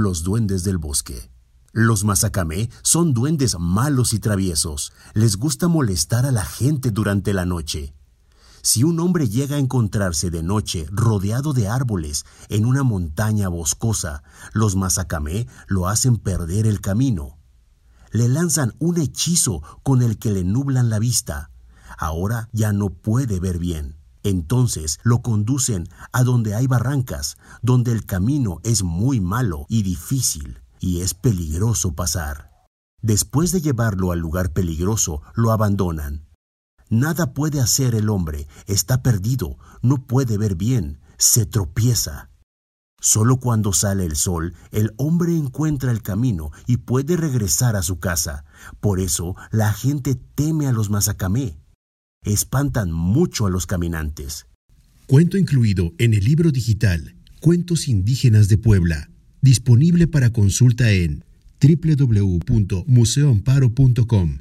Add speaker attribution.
Speaker 1: Los duendes del bosque. Los mazacamé son duendes malos y traviesos. Les gusta molestar a la gente durante la noche. Si un hombre llega a encontrarse de noche rodeado de árboles en una montaña boscosa, los mazacamé lo hacen perder el camino. Le lanzan un hechizo con el que le nublan la vista. Ahora ya no puede ver bien. Entonces lo conducen a donde hay barrancas, donde el camino es muy malo y difícil, y es peligroso pasar. Después de llevarlo al lugar peligroso, lo abandonan. Nada puede hacer el hombre, está perdido, no puede ver bien, se tropieza. Solo cuando sale el sol, el hombre encuentra el camino y puede regresar a su casa. Por eso la gente teme a los mazacamé. Espantan mucho a los caminantes.
Speaker 2: Cuento incluido en el libro digital Cuentos Indígenas de Puebla, disponible para consulta en www.museoamparo.com.